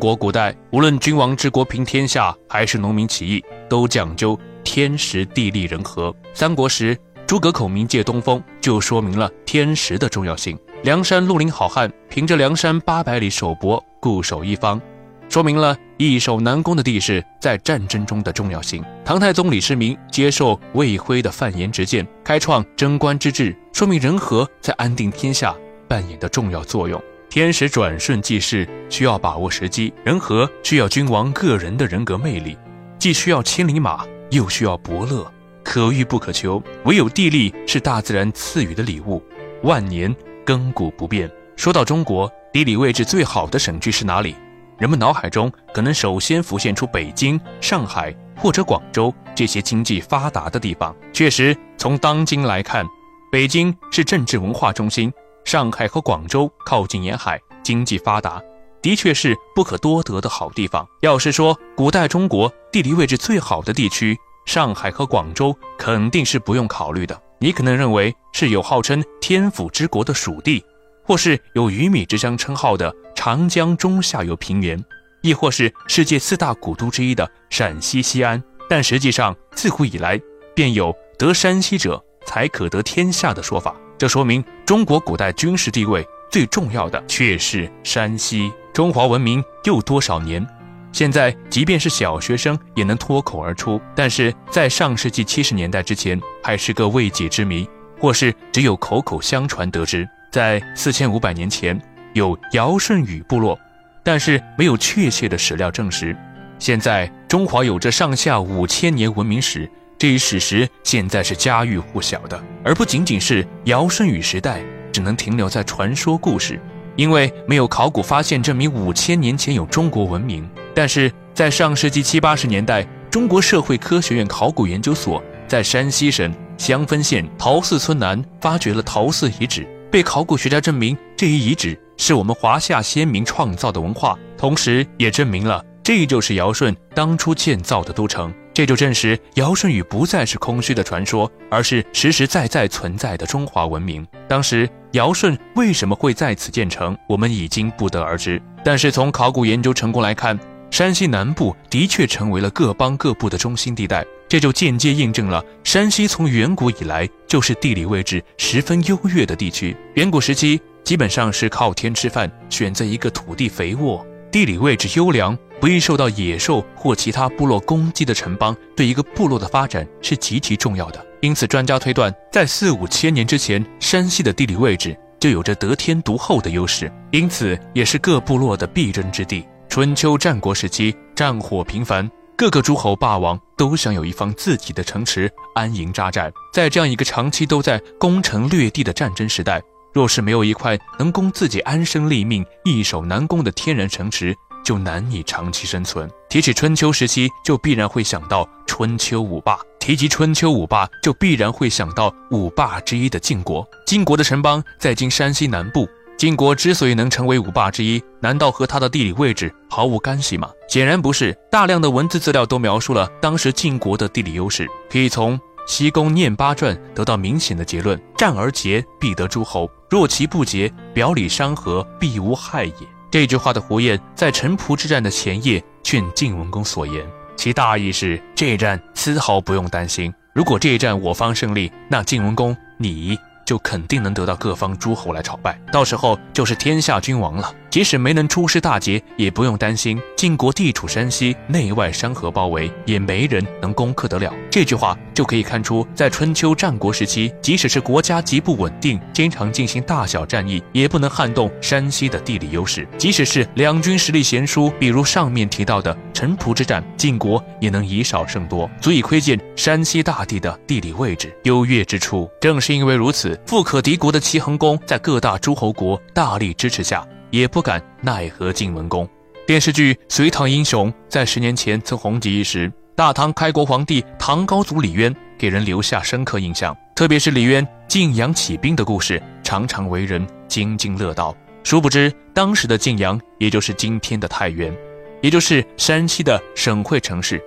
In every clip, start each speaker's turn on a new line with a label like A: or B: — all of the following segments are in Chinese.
A: 国古代无论君王治国平天下，还是农民起义，都讲究天时地利人和。三国时，诸葛孔明借东风，就说明了天时的重要性。梁山绿林好汉凭着梁山八百里守博，固守一方，说明了易守难攻的地势在战争中的重要性。唐太宗李世民接受魏辉的范言直谏，开创贞观之治，说明人和在安定天下扮演的重要作用。天时转瞬即逝，需要把握时机；人和需要君王个人的人格魅力，既需要千里马，又需要伯乐，可遇不可求。唯有地利是大自然赐予的礼物，万年。亘古不变。说到中国地理位置最好的省区是哪里？人们脑海中可能首先浮现出北京、上海或者广州这些经济发达的地方。确实，从当今来看，北京是政治文化中心，上海和广州靠近沿海，经济发达，的确是不可多得的好地方。要是说古代中国地理位置最好的地区，上海和广州肯定是不用考虑的。你可能认为是有号称天府之国的蜀地，或是有鱼米之乡称号的长江中下游平原，亦或是世界四大古都之一的陕西西安。但实际上，自古以来便有得山西者才可得天下的说法。这说明中国古代军事地位最重要的却是山西。中华文明又多少年？现在，即便是小学生也能脱口而出，但是在上世纪七十年代之前，还是个未解之谜，或是只有口口相传得知。在四千五百年前，有尧舜禹部落，但是没有确切的史料证实。现在，中华有着上下五千年文明史，这一史实现在是家喻户晓的，而不仅仅是尧舜禹时代只能停留在传说故事，因为没有考古发现证明五千年前有中国文明。但是在上世纪七八十年代，中国社会科学院考古研究所在山西省襄汾县陶寺村南发掘了陶寺遗址，被考古学家证明这一遗址是我们华夏先民创造的文化，同时也证明了这就是尧舜当初建造的都城。这就证实尧舜禹不再是空虚的传说，而是实实在在存在的中华文明。当时尧舜为什么会在此建成，我们已经不得而知。但是从考古研究成功来看，山西南部的确成为了各邦各部的中心地带，这就间接印证了山西从远古以来就是地理位置十分优越的地区。远古时期基本上是靠天吃饭，选择一个土地肥沃、地理位置优良、不易受到野兽或其他部落攻击的城邦，对一个部落的发展是极其重要的。因此，专家推断，在四五千年之前，山西的地理位置就有着得天独厚的优势，因此也是各部落的必争之地。春秋战国时期，战火频繁，各个诸侯霸王都想有一方自己的城池安营扎寨。在这样一个长期都在攻城略地的战争时代，若是没有一块能供自己安身立命、易守难攻的天然城池，就难以长期生存。提起春秋时期，就必然会想到春秋五霸；提及春秋五霸，就必然会想到五霸之一的晋国。晋国的城邦在今山西南部。晋国之所以能成为五霸之一，难道和它的地理位置毫无干系吗？显然不是。大量的文字资料都描述了当时晋国的地理优势，可以从《西宫念八传》得到明显的结论：战而竭，必得诸侯；若其不竭，表里山河，必无害也。这句话的胡彦在城濮之战的前夜劝晋文公所言，其大意是：这一战丝毫不用担心。如果这一战我方胜利，那晋文公你。就肯定能得到各方诸侯来朝拜，到时候就是天下君王了。即使没能出师大捷，也不用担心。晋国地处山西，内外山河包围，也没人能攻克得了。这句话就可以看出，在春秋战国时期，即使是国家极不稳定，经常进行大小战役，也不能撼动山西的地理优势。即使是两军实力悬殊，比如上面提到的城濮之战，晋国也能以少胜多，足以窥见山西大地的地理位置优越之处。正是因为如此。富可敌国的齐桓公，在各大诸侯国大力支持下，也不敢奈何晋文公。电视剧《隋唐英雄》在十年前曾红极一时，大唐开国皇帝唐高祖李渊给人留下深刻印象。特别是李渊晋阳起兵的故事，常常为人津津乐道。殊不知，当时的晋阳，也就是今天的太原，也就是山西的省会城市。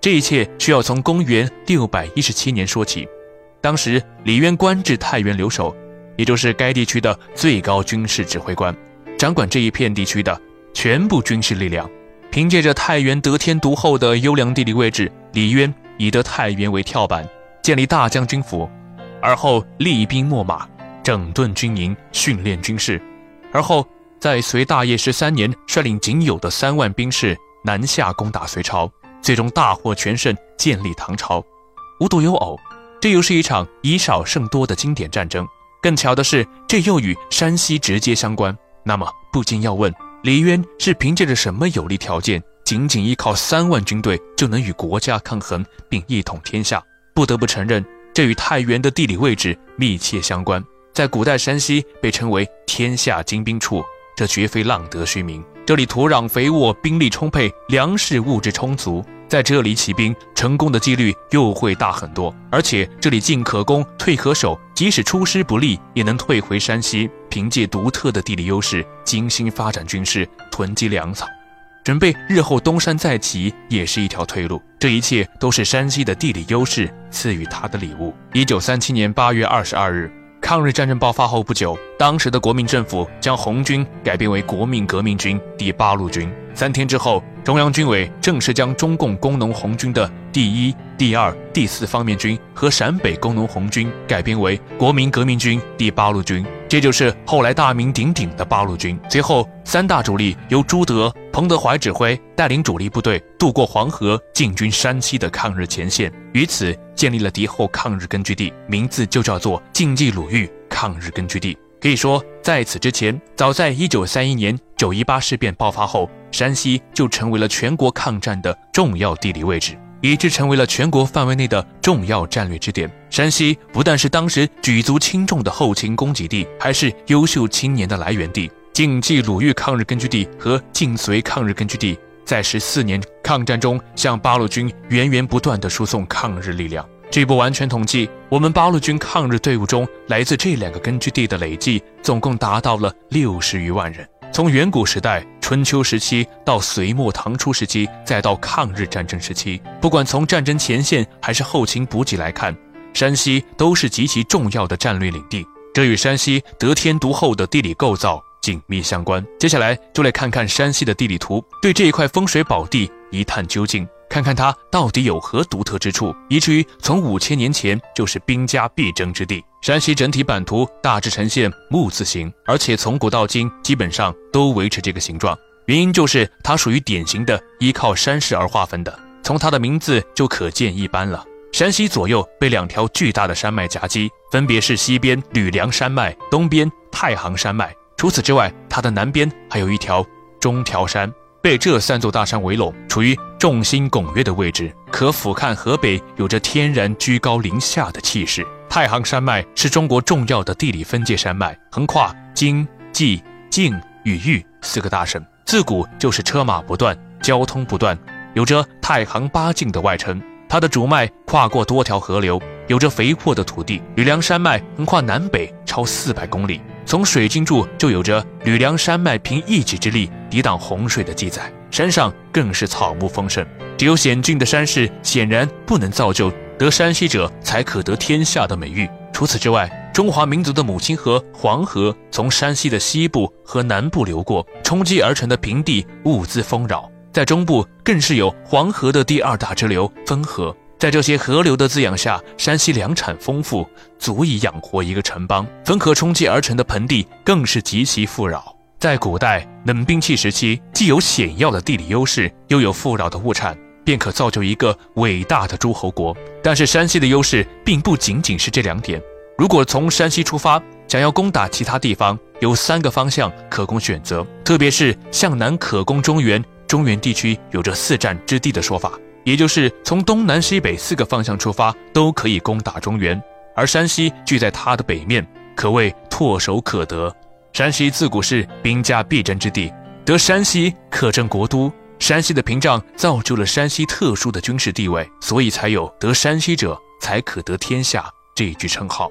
A: 这一切需要从公元六百一十七年说起。当时李渊官至太原留守，也就是该地区的最高军事指挥官，掌管这一片地区的全部军事力量。凭借着太原得天独厚的优良地理位置，李渊以得太原为跳板，建立大将军府，而后厉兵秣马，整顿军营，训练军士，而后在隋大业十三年，率领仅有的三万兵士南下攻打隋朝，最终大获全胜，建立唐朝。无独有偶，这又是一场以少胜多的经典战争。更巧的是，这又与山西直接相关。那么，不禁要问：李渊是凭借着什么有利条件，仅仅依靠三万军队就能与国家抗衡并一统天下？不得不承认，这与太原的地理位置密切相关。在古代，山西被称为“天下精兵处”，这绝非浪得虚名。这里土壤肥沃，兵力充沛，粮食物质充足。在这里起兵成功的几率又会大很多，而且这里进可攻，退可守，即使出师不利，也能退回山西，凭借独特的地理优势，精心发展军事，囤积粮草，准备日后东山再起，也是一条退路。这一切都是山西的地理优势赐予他的礼物。一九三七年八月二十二日。抗日战争爆发后不久，当时的国民政府将红军改编为国民革命军第八路军。三天之后，中央军委正式将中共工农红军的第一、第二、第四方面军和陕北工农红军改编为国民革命军第八路军。这就是后来大名鼎鼎的八路军。随后，三大主力由朱德、彭德怀指挥，带领主力部队渡过黄河，进军山西的抗日前线，于此建立了敌后抗日根据地，名字就叫做晋冀鲁豫抗日根据地。可以说，在此之前，早在一九三一年九一八事变爆发后，山西就成为了全国抗战的重要地理位置。以致成为了全国范围内的重要战略支点。山西不但是当时举足轻重的后勤供给地，还是优秀青年的来源地。晋冀鲁豫抗日根据地和晋绥抗日根据地在十四年抗战中向八路军源源不断的输送抗日力量。据不完全统计，我们八路军抗日队伍中来自这两个根据地的累计总共达到了六十余万人。从远古时代。春秋时期到隋末唐初时期，再到抗日战争时期，不管从战争前线还是后勤补给来看，山西都是极其重要的战略领地。这与山西得天独厚的地理构造紧密相关。接下来就来看看山西的地理图，对这一块风水宝地一探究竟，看看它到底有何独特之处，以至于从五千年前就是兵家必争之地。山西整体版图大致呈现木字形，而且从古到今基本上都维持这个形状。原因就是它属于典型的依靠山势而划分的，从它的名字就可见一斑了。山西左右被两条巨大的山脉夹击，分别是西边吕梁山脉、东边太行山脉。除此之外，它的南边还有一条中条山，被这三座大山围拢，处于众星拱月的位置，可俯瞰河北，有着天然居高临下的气势。太行山脉是中国重要的地理分界山脉，横跨京、冀、晋与豫四个大省，自古就是车马不断、交通不断，有着“太行八境”的外称。它的主脉跨过多条河流，有着肥沃的土地。吕梁山脉横跨南北超四百公里，从水经注就有着“吕梁山脉凭一己之力抵挡洪水”的记载。山上更是草木丰盛，只有险峻的山势，显然不能造就。得山西者才可得天下的美誉。除此之外，中华民族的母亲河黄河从山西的西部和南部流过，冲击而成的平地物资丰饶。在中部更是有黄河的第二大支流汾河。在这些河流的滋养下，山西粮产丰富，足以养活一个城邦。汾河冲积而成的盆地更是极其富饶。在古代冷兵器时期，既有险要的地理优势，又有富饶的物产。便可造就一个伟大的诸侯国。但是山西的优势并不仅仅是这两点。如果从山西出发，想要攻打其他地方，有三个方向可供选择。特别是向南可攻中原，中原地区有着四战之地的说法，也就是从东南西北四个方向出发都可以攻打中原。而山西居在它的北面，可谓唾手可得。山西自古是兵家必争之地，得山西可镇国都。山西的屏障造就了山西特殊的军事地位，所以才有“得山西者，才可得天下”这一句称号。